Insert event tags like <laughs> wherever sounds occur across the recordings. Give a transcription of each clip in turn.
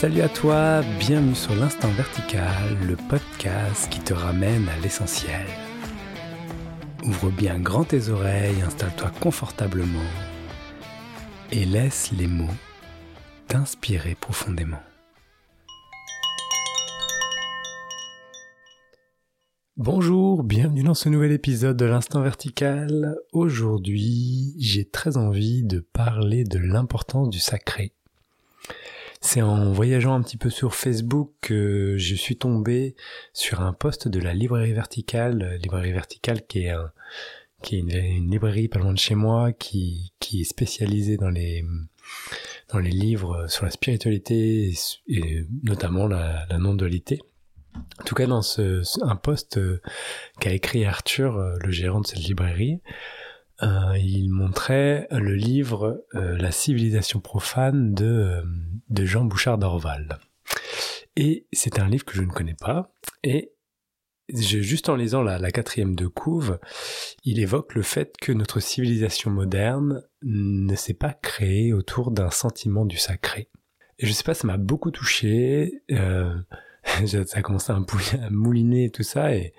Salut à toi, bienvenue sur l'Instant Vertical, le podcast qui te ramène à l'essentiel. Ouvre bien grand tes oreilles, installe-toi confortablement et laisse les mots t'inspirer profondément. Bonjour, bienvenue dans ce nouvel épisode de l'Instant Vertical. Aujourd'hui, j'ai très envie de parler de l'importance du sacré. C'est en voyageant un petit peu sur Facebook que je suis tombé sur un post de la librairie verticale, librairie verticale qui est une, librairie pas loin de chez moi, qui, est spécialisée dans les, livres sur la spiritualité et, notamment la, non-dualité. En tout cas, dans un post euh, qu'a écrit Arthur, euh, le gérant de cette librairie, euh, il montrait le livre La civilisation profane de, de Jean Bouchard d'Orval. Et c'est un livre que je ne connais pas. Et juste en lisant la, quatrième de couve, il évoque le fait que notre civilisation moderne ne s'est pas créée autour d'un sentiment du sacré. Et je sais pas, ça m'a beaucoup touché. Euh, <laughs> ça a commencé à, mouliner et tout ça, et,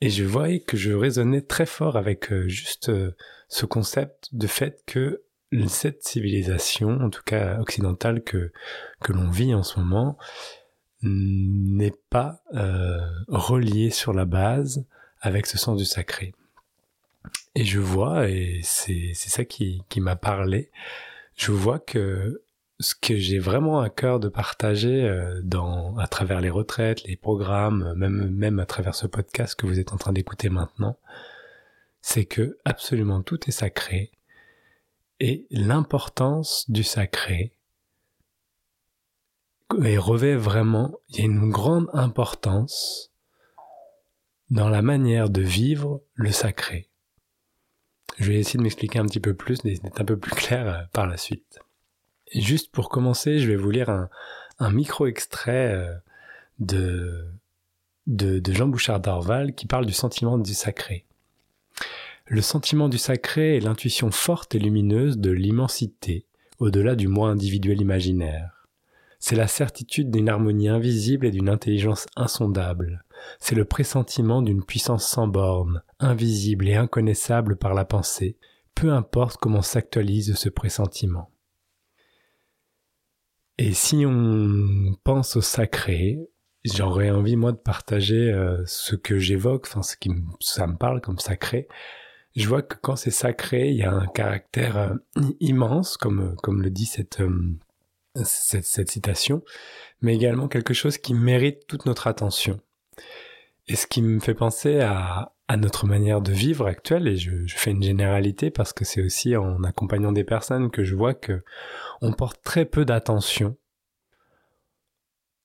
et je voyais que je résonnais très fort avec euh, juste euh, ce concept de fait que cette civilisation, en tout cas occidentale que, que l'on vit en ce moment, n'est pas euh, reliée sur la base avec ce sens du sacré. Et je vois, et c'est ça qui, qui m'a parlé, je vois que ce que j'ai vraiment à cœur de partager euh, dans, à travers les retraites, les programmes, même, même à travers ce podcast que vous êtes en train d'écouter maintenant, c'est que absolument tout est sacré et l'importance du sacré revêt vraiment, il y a une grande importance dans la manière de vivre le sacré. Je vais essayer de m'expliquer un petit peu plus, d'être un peu plus clair euh, par la suite juste pour commencer, je vais vous lire un, micro-extrait euh, de, Jean Bouchard d'Orval qui parle du sentiment du sacré. Le sentiment du sacré est l'intuition forte et lumineuse de l'immensité, au-delà du moi individuel imaginaire. C'est la certitude d'une harmonie invisible et d'une intelligence insondable. C'est le pressentiment d'une puissance sans borne, invisible et inconnaissable par la pensée, peu importe comment s'actualise ce pressentiment. Et si on pense au sacré, j'aurais envie moi de partager euh, ce que j'évoque, enfin ce qui ça me parle comme sacré. Je vois que quand c'est sacré, il y a un caractère euh, immense, comme comme le dit cette, euh, cette cette citation, mais également quelque chose qui mérite toute notre attention. Et ce qui me fait penser à, à notre manière de vivre actuelle, et je, je fais une généralité parce que c'est aussi en accompagnant des personnes que je vois que on porte très peu d'attention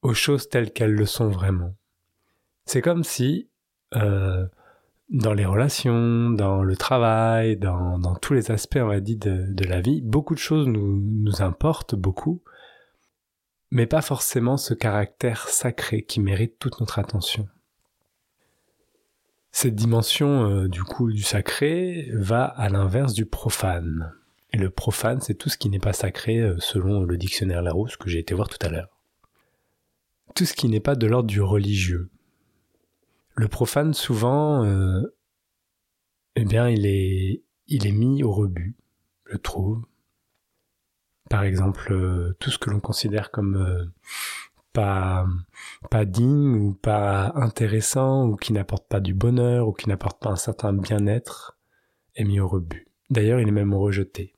aux choses telles qu'elles le sont vraiment. C'est comme si euh, dans les relations, dans le travail, dans, tous les aspects, on va dire, de, la vie, beaucoup de choses nous, nous importent beaucoup, mais pas forcément ce caractère sacré qui mérite toute notre attention. Cette dimension euh, du coup du sacré va à l'inverse du profane. Et le profane, c'est tout ce qui n'est pas sacré euh, selon le dictionnaire Larousse que j'ai été voir tout à l'heure. Tout ce qui n'est pas de l'ordre du religieux. Le profane, souvent, euh, eh bien, il est, mis au rebut, je trouve. Par exemple, tout ce que l'on considère comme pas, pas digne ou pas intéressant ou qui n'apporte pas du bonheur ou qui n'apporte pas un certain bien-être est mis au rebut. D'ailleurs, il est même rejeté.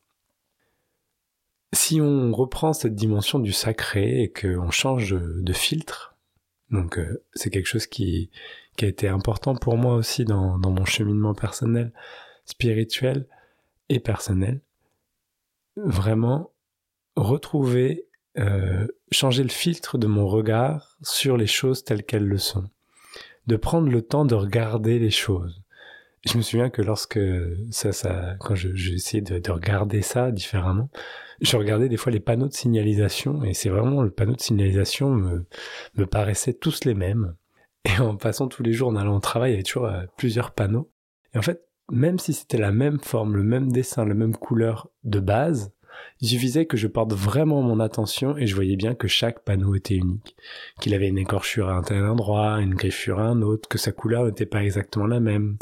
Si on reprend cette dimension du sacré et qu'on change de, filtre, donc euh, c'est quelque chose qui, a été important pour moi aussi dans, dans mon cheminement personnel, spirituel et personnel, vraiment retrouver euh, changer le filtre de mon regard sur les choses telles qu'elles le sont. De prendre le temps de regarder les choses. Je me souviens que lorsque ça, ça, quand je, essayé de, de, regarder ça différemment, je regardais des fois les panneaux de signalisation et c'est vraiment le panneau de signalisation me, me paraissait tous les mêmes. Et en passant tous les jours en allant au travail, il y avait toujours euh, plusieurs panneaux. Et en fait, même si c'était la même forme, le même dessin, la même couleur de base, Il suffisait que je porte vraiment mon attention et je voyais bien que chaque panneau était unique, qu'il avait une écorchure à un tel endroit, une griffure à un autre, que sa couleur n'était pas exactement la même,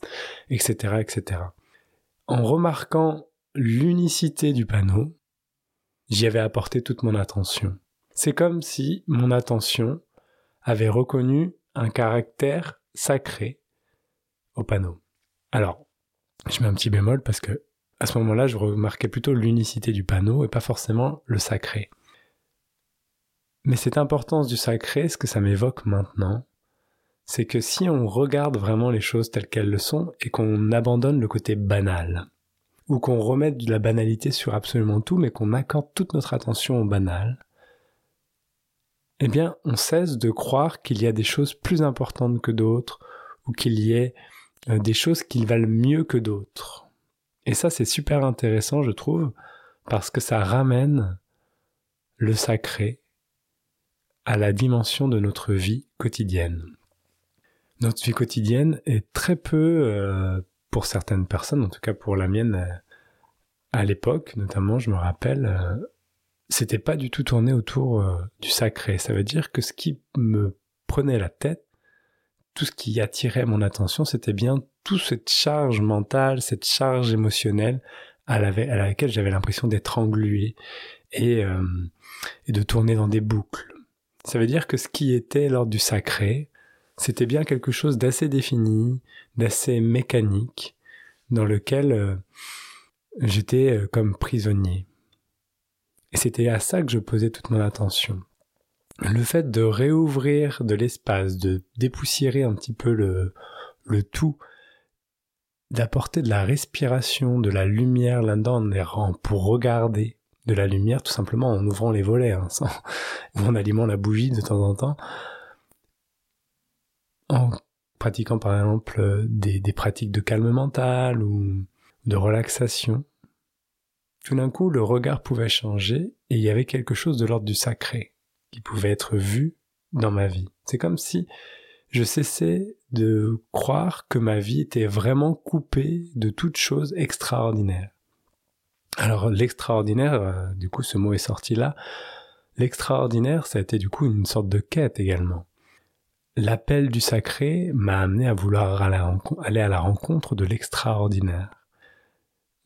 etc., etc. En remarquant l'unicité du panneau, j'y avais apporté toute mon attention. C'est comme si mon attention avait reconnu un caractère sacré au panneau. Alors, je mets un petit bémol parce que à ce moment-là, je remarquais plutôt l'unicité du panneau et pas forcément le sacré. Mais cette importance du sacré, ce que ça m'évoque maintenant, c'est que si on regarde vraiment les choses telles qu'elles le sont et qu'on abandonne le côté banal, ou qu'on remette de la banalité sur absolument tout, mais qu'on accorde toute notre attention au banal, eh bien, on cesse de croire qu'il y a des choses plus importantes que d'autres, ou qu'il y ait euh, des choses qui valent mieux que d'autres. Et ça, c'est super intéressant, je trouve, parce que ça ramène le sacré à la dimension de notre vie quotidienne. Notre vie quotidienne est très peu, euh, pour certaines personnes, en tout cas pour la mienne, euh, à l'époque, notamment, je me rappelle, c'était pas du tout tourné autour euh, du sacré. Ça veut dire que ce qui me prenait la tête, tout ce qui attirait mon attention, c'était bien toute cette charge mentale, cette charge émotionnelle à, laquelle j'avais l'impression d'être englué et, euh, et de tourner dans des boucles. Ça veut dire que ce qui était lors du sacré, c'était bien quelque chose d'assez défini, d'assez mécanique, dans lequel euh, j'étais comme prisonnier. Et c'était à ça que je posais toute mon attention. Le fait de réouvrir de l'espace, de dépoussiérer un petit peu le tout, d'apporter de la respiration, de la lumière là-dedans en pour regarder de la lumière tout simplement en ouvrant les volets, hein, <laughs> ou en allumant la bougie de temps en temps, en pratiquant par exemple des, des pratiques de calme mental ou de relaxation, tout d'un coup, le regard pouvait changer et il y avait quelque chose de l'ordre du sacré qui pouvait être vu dans ma vie. C'est comme si je cessais de croire que ma vie était vraiment coupée de toute chose extraordinaire. Alors l'extraordinaire, euh, du coup ce mot est sorti là, l'extraordinaire ça a été du coup une sorte de quête également. L'appel du sacré m'a amené à vouloir aller à la rencontre de l'extraordinaire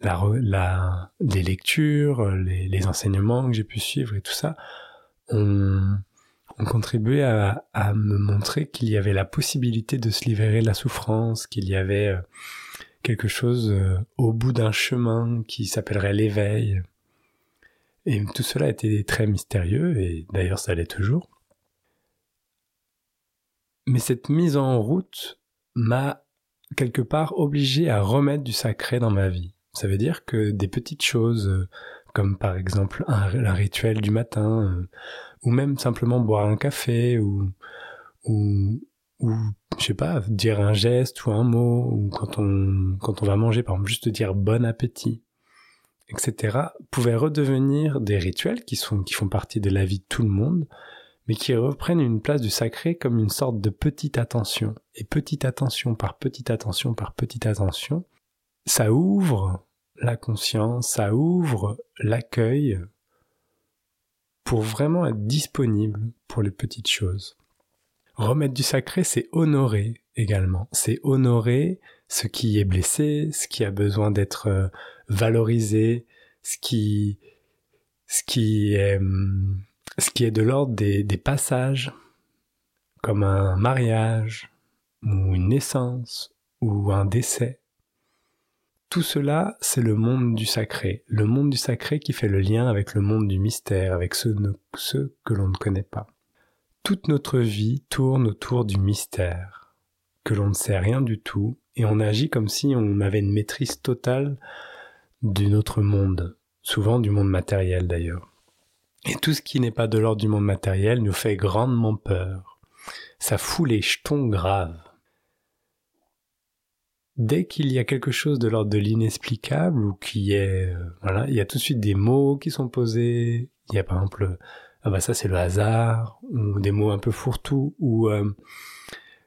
la, les lectures, les, les enseignements que j'ai pu suivre et tout ça ont, ont contribué à, à, me montrer qu'il y avait la possibilité de se libérer de la souffrance, qu'il y avait euh, quelque chose euh, au bout d'un chemin qui s'appellerait l'éveil. Et tout cela était très mystérieux, et d'ailleurs ça l'est toujours. Mais cette mise en route m'a quelque part obligé à remettre du sacré dans ma vie. Ça veut dire que des petites choses, euh, comme par exemple un, rituel du matin, euh, ou même simplement boire un café, ou, ou, ou je sais pas, dire un geste ou un mot, ou quand on, quand on va manger, par exemple, juste dire bon appétit, etc., pouvaient redevenir des rituels qui sont, qui font partie de la vie de tout le monde, mais qui reprennent une place du sacré comme une sorte de petite attention. Et petite attention par petite attention par petite attention, ça ouvre la conscience, ça ouvre l'accueil pour vraiment être disponible pour les petites choses. Remettre du sacré, c'est honorer également. C'est honorer ce qui est blessé, ce qui a besoin d'être euh, valorisé, ce qui, ce qui est, ce qui est de l'ordre des, des passages, comme un mariage, ou une naissance, ou un décès. Tout cela, c'est le monde du sacré, le monde du sacré qui fait le lien avec le monde du mystère, avec ceux, que l'on ne connaît pas. Toute notre vie tourne autour du mystère, que l'on ne sait rien du tout, et on agit comme si on avait une maîtrise totale de notre monde, souvent du monde matériel d'ailleurs. Et tout ce qui n'est pas de l'ordre du monde matériel nous fait grandement peur. Ça fout les jetons graves dès qu'il y a quelque chose de l'ordre de l'inexplicable ou qui est euh, voilà, il y a tout de suite des mots qui sont posés. Il y a par exemple ah bah ça c'est le hasard ou des mots un peu fourre-tout ou euh,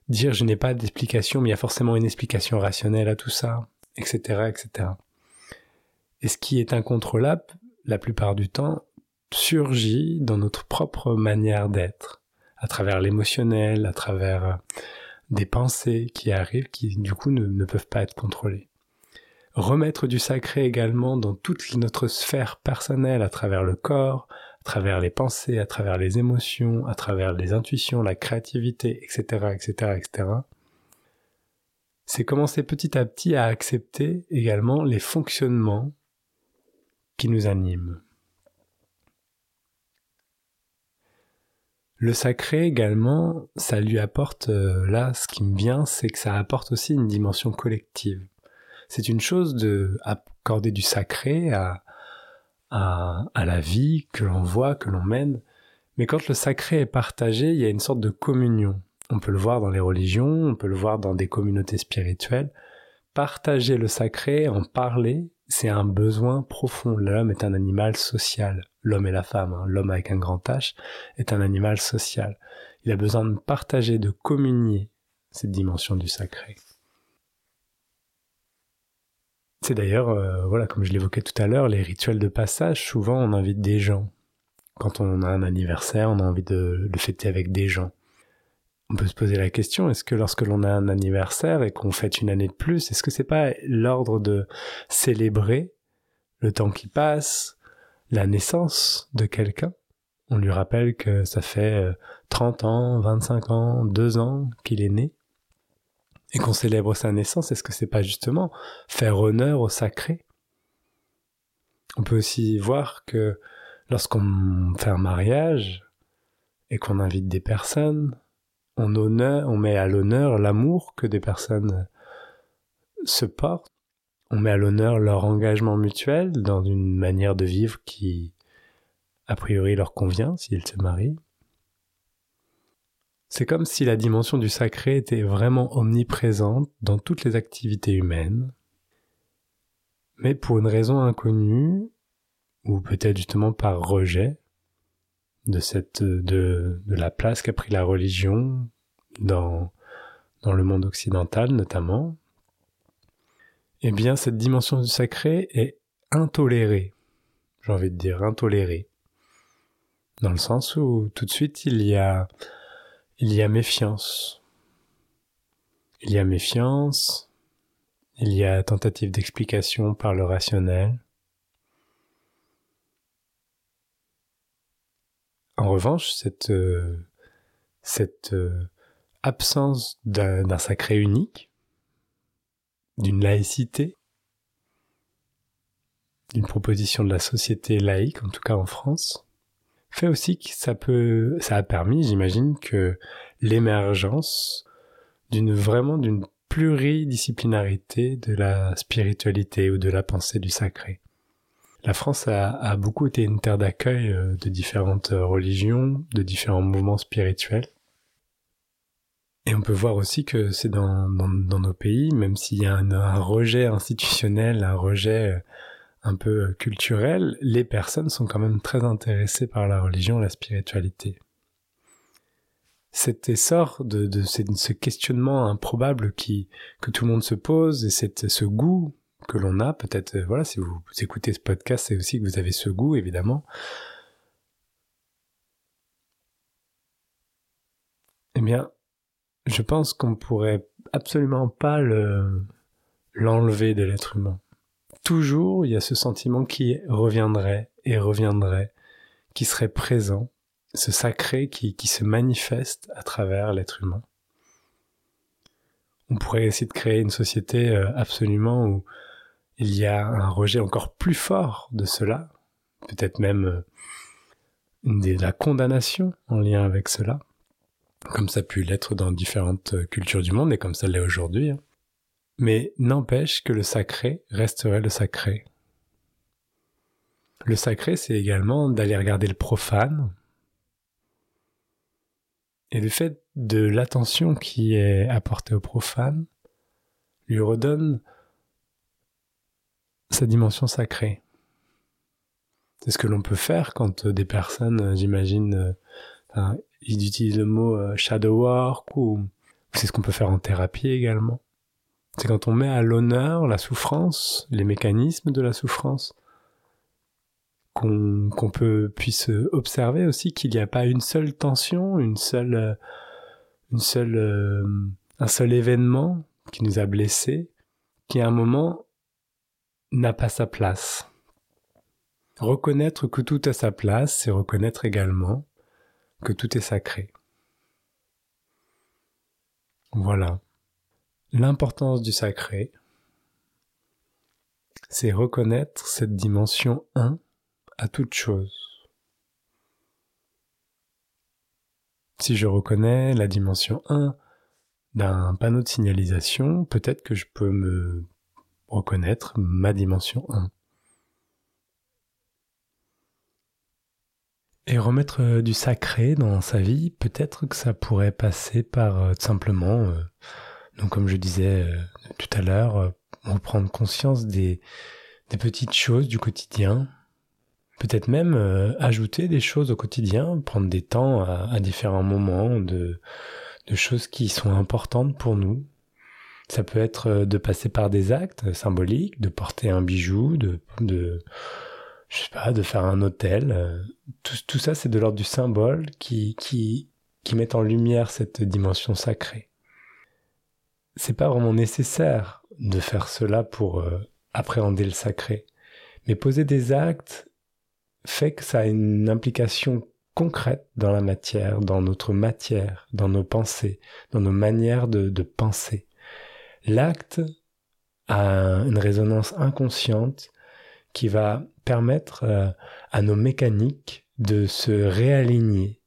dire je n'ai pas d'explication mais il y a forcément une explication rationnelle à tout ça, etc., etc. Et ce qui est incontrôlable, la plupart du temps, surgit dans notre propre manière d'être, à travers l'émotionnel, à travers euh, des pensées qui arrivent, qui du coup ne, peuvent pas être contrôlées. Remettre du sacré également dans toute notre sphère personnelle, à travers le corps, à travers les pensées, à travers les émotions, à travers les intuitions, la créativité, etc., etc. C'est commencer petit à petit à accepter également les fonctionnements qui nous animent. Le sacré également, ça lui apporte, euh, là, ce qui me vient, c'est que ça apporte aussi une dimension collective. C'est une chose de accorder du sacré à, la vie que l'on voit, que l'on mène, mais quand le sacré est partagé, il y a une sorte de communion. On peut le voir dans les religions, on peut le voir dans des communautés spirituelles. Partager le sacré, en parler, c'est un besoin profond. L'homme est un animal social. L'homme et la femme, hein. l'homme avec un grand H, est un animal social. Il a besoin de partager, de communier cette dimension du sacré. C'est d'ailleurs, euh, voilà, comme je l'évoquais tout à l'heure, les rituels de passage, souvent on invite des gens. Quand on a un anniversaire, on a envie de le fêter avec des gens on peut se poser la question, est-ce que lorsque l'on a un anniversaire et qu'on fête une année de plus, est-ce que c'est pas l'ordre de célébrer le temps qui passe, la naissance de quelqu'un? On lui rappelle que ça fait 30 euh, ans, 25 ans, 2 ans qu'il est né et qu'on célèbre sa naissance, est-ce que c'est pas justement faire honneur au sacré? On peut aussi voir que lorsqu'on fait un mariage et qu'on invite des personnes, on, met à l'honneur l'amour que des personnes se portent. On met à l'honneur leur engagement mutuel dans une manière de vivre qui, a priori, leur convient s'ils se marient. C'est comme si la dimension du sacré était vraiment omniprésente dans toutes les activités humaines, mais pour une raison inconnue, ou peut-être justement par rejet, de cette de, de la place qu'a pris la religion dans dans le monde occidental notamment. Eh bien cette dimension du sacré est intolérée j'ai envie de dire intolérée. Dans le sens où tout de suite il y a il y a méfiance. Il y a méfiance il y a tentative d'explication par le rationnel En revanche, cette, euh, euh, absence d'un sacré unique, d'une laïcité, d'une proposition de la société laïque, en tout cas en France, fait aussi que ça a permis, j'imagine, que l'émergence d'une vraiment d'une pluridisciplinarité de la spiritualité ou de la pensée du sacré. La France a, beaucoup été une terre d'accueil euh, de différentes euh, religions, de différents mouvements spirituels. Et on peut voir aussi que c'est dans, nos pays, même s'il y a un, rejet institutionnel, un rejet euh, un peu culturel, les personnes sont quand même très intéressées par la religion la spiritualité. Cet essor de, ce questionnement improbable que tout le monde se pose et ce goût que l'on a. Peut-être, euh, voilà, si vous, écoutez ce podcast, c'est aussi que vous avez ce goût, évidemment. Eh bien, je pense qu'on pourrait absolument pas le, l'enlever de l'être humain. Toujours, il y a ce sentiment qui reviendrait et reviendrait, qui serait présent, ce sacré qui, qui se manifeste à travers l'être humain. On pourrait essayer de créer une société euh, absolument où il y a un rejet encore plus fort de cela, peut-être même euh, de la condamnation en lien avec cela, comme ça a pu l'être dans différentes euh, cultures du monde et comme ça l'est aujourd'hui. Hein. Mais n'empêche que le sacré resterait le sacré. Le sacré, c'est également d'aller regarder le profane. Et le fait de l'attention qui est apportée au profane lui redonne sa dimension sacrée. C'est ce que l'on peut faire quand euh, des personnes, euh, j'imagine, euh, ils utilisent le mot shadow work ou c'est ce qu'on peut faire en thérapie également. C'est quand on met à l'honneur la souffrance, les mécanismes de la souffrance, qu'on peut puisse observer aussi qu'il n'y a pas une seule tension, une seule, une seule, un seul événement qui nous a blessés, qui à un moment n'a pas sa place. Reconnaître que tout a sa place, c'est reconnaître également que tout est sacré. Voilà. L'importance du sacré, c'est reconnaître cette dimension 1 à toute chose. Si je reconnais la dimension 1 d'un panneau de signalisation, peut-être que je peux me reconnaître ma dimension 1. Et remettre euh, du sacré dans sa vie, peut-être que ça pourrait passer par euh, simplement, euh, comme je disais tout à l'heure, reprendre conscience des, petites choses du quotidien, peut-être même ajouter des choses au quotidien, prendre des temps à, différents moments de choses qui sont importantes pour nous. Ça peut être de passer par des actes symboliques, de porter un bijou, de, faire un hôtel. Euh, tout, ça, c'est de l'ordre du symbole qui, met en lumière cette dimension sacrée. C'est pas vraiment nécessaire de faire cela pour euh, appréhender le sacré. Mais poser des actes fait que ça a une implication concrète dans la matière, dans notre matière, dans nos pensées, dans nos manières de penser. L'acte a une résonance inconsciente qui va permettre euh, à nos mécaniques de se réaligner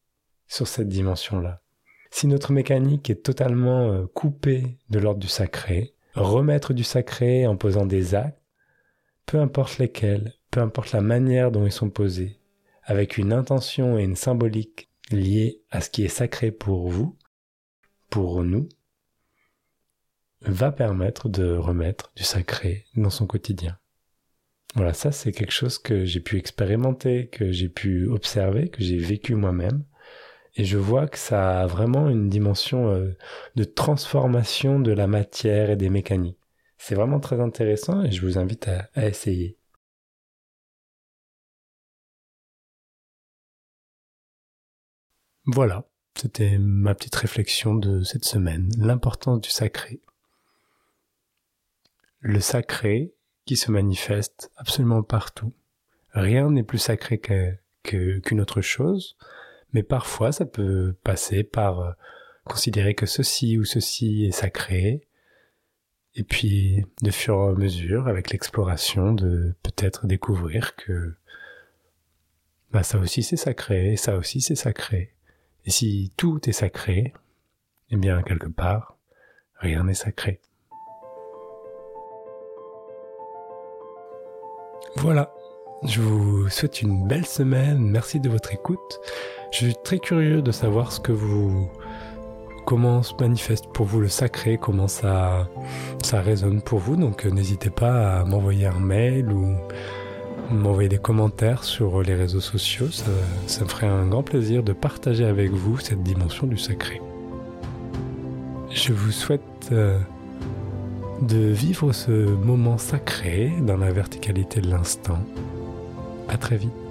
sur cette dimension-là. Si notre mécanique est totalement euh, coupée de l'ordre du sacré, remettre du sacré en posant des actes, peu importe lesquels, peu importe la manière dont ils sont posés, avec une intention et une symbolique liée à ce qui est sacré pour vous, pour nous, va permettre de remettre du sacré dans son quotidien. Voilà, ça c'est quelque chose que j'ai pu expérimenter, que j'ai pu observer, que j'ai vécu moi-même. Et je vois que ça a vraiment une dimension euh, de transformation de la matière et des mécaniques. C'est vraiment très intéressant et je vous invite à, à essayer. Voilà, c'était ma petite réflexion de cette semaine, l'importance du sacré. Le sacré, qui se manifeste absolument partout. Rien n'est plus sacré qu'une autre chose, mais parfois ça peut passer par euh, considérer que ceci ou ceci est sacré, et puis de fur et à mesure, avec l'exploration, de peut-être découvrir que bah, ça aussi c'est sacré, ça aussi c'est sacré. Et si tout est sacré, eh bien quelque part, rien n'est sacré. Voilà, je vous souhaite une belle semaine, merci de votre écoute. Je suis très curieux de savoir ce que vous comment se manifeste pour vous le sacré, comment ça ça résonne pour vous. Donc euh, n'hésitez pas à m'envoyer un mail ou m'envoyer des commentaires sur les réseaux sociaux. Ça, ça me ferait un grand plaisir de partager avec vous cette dimension du sacré. Je vous souhaite euh, de vivre ce moment sacré dans la verticalité de l'instant. À très vite.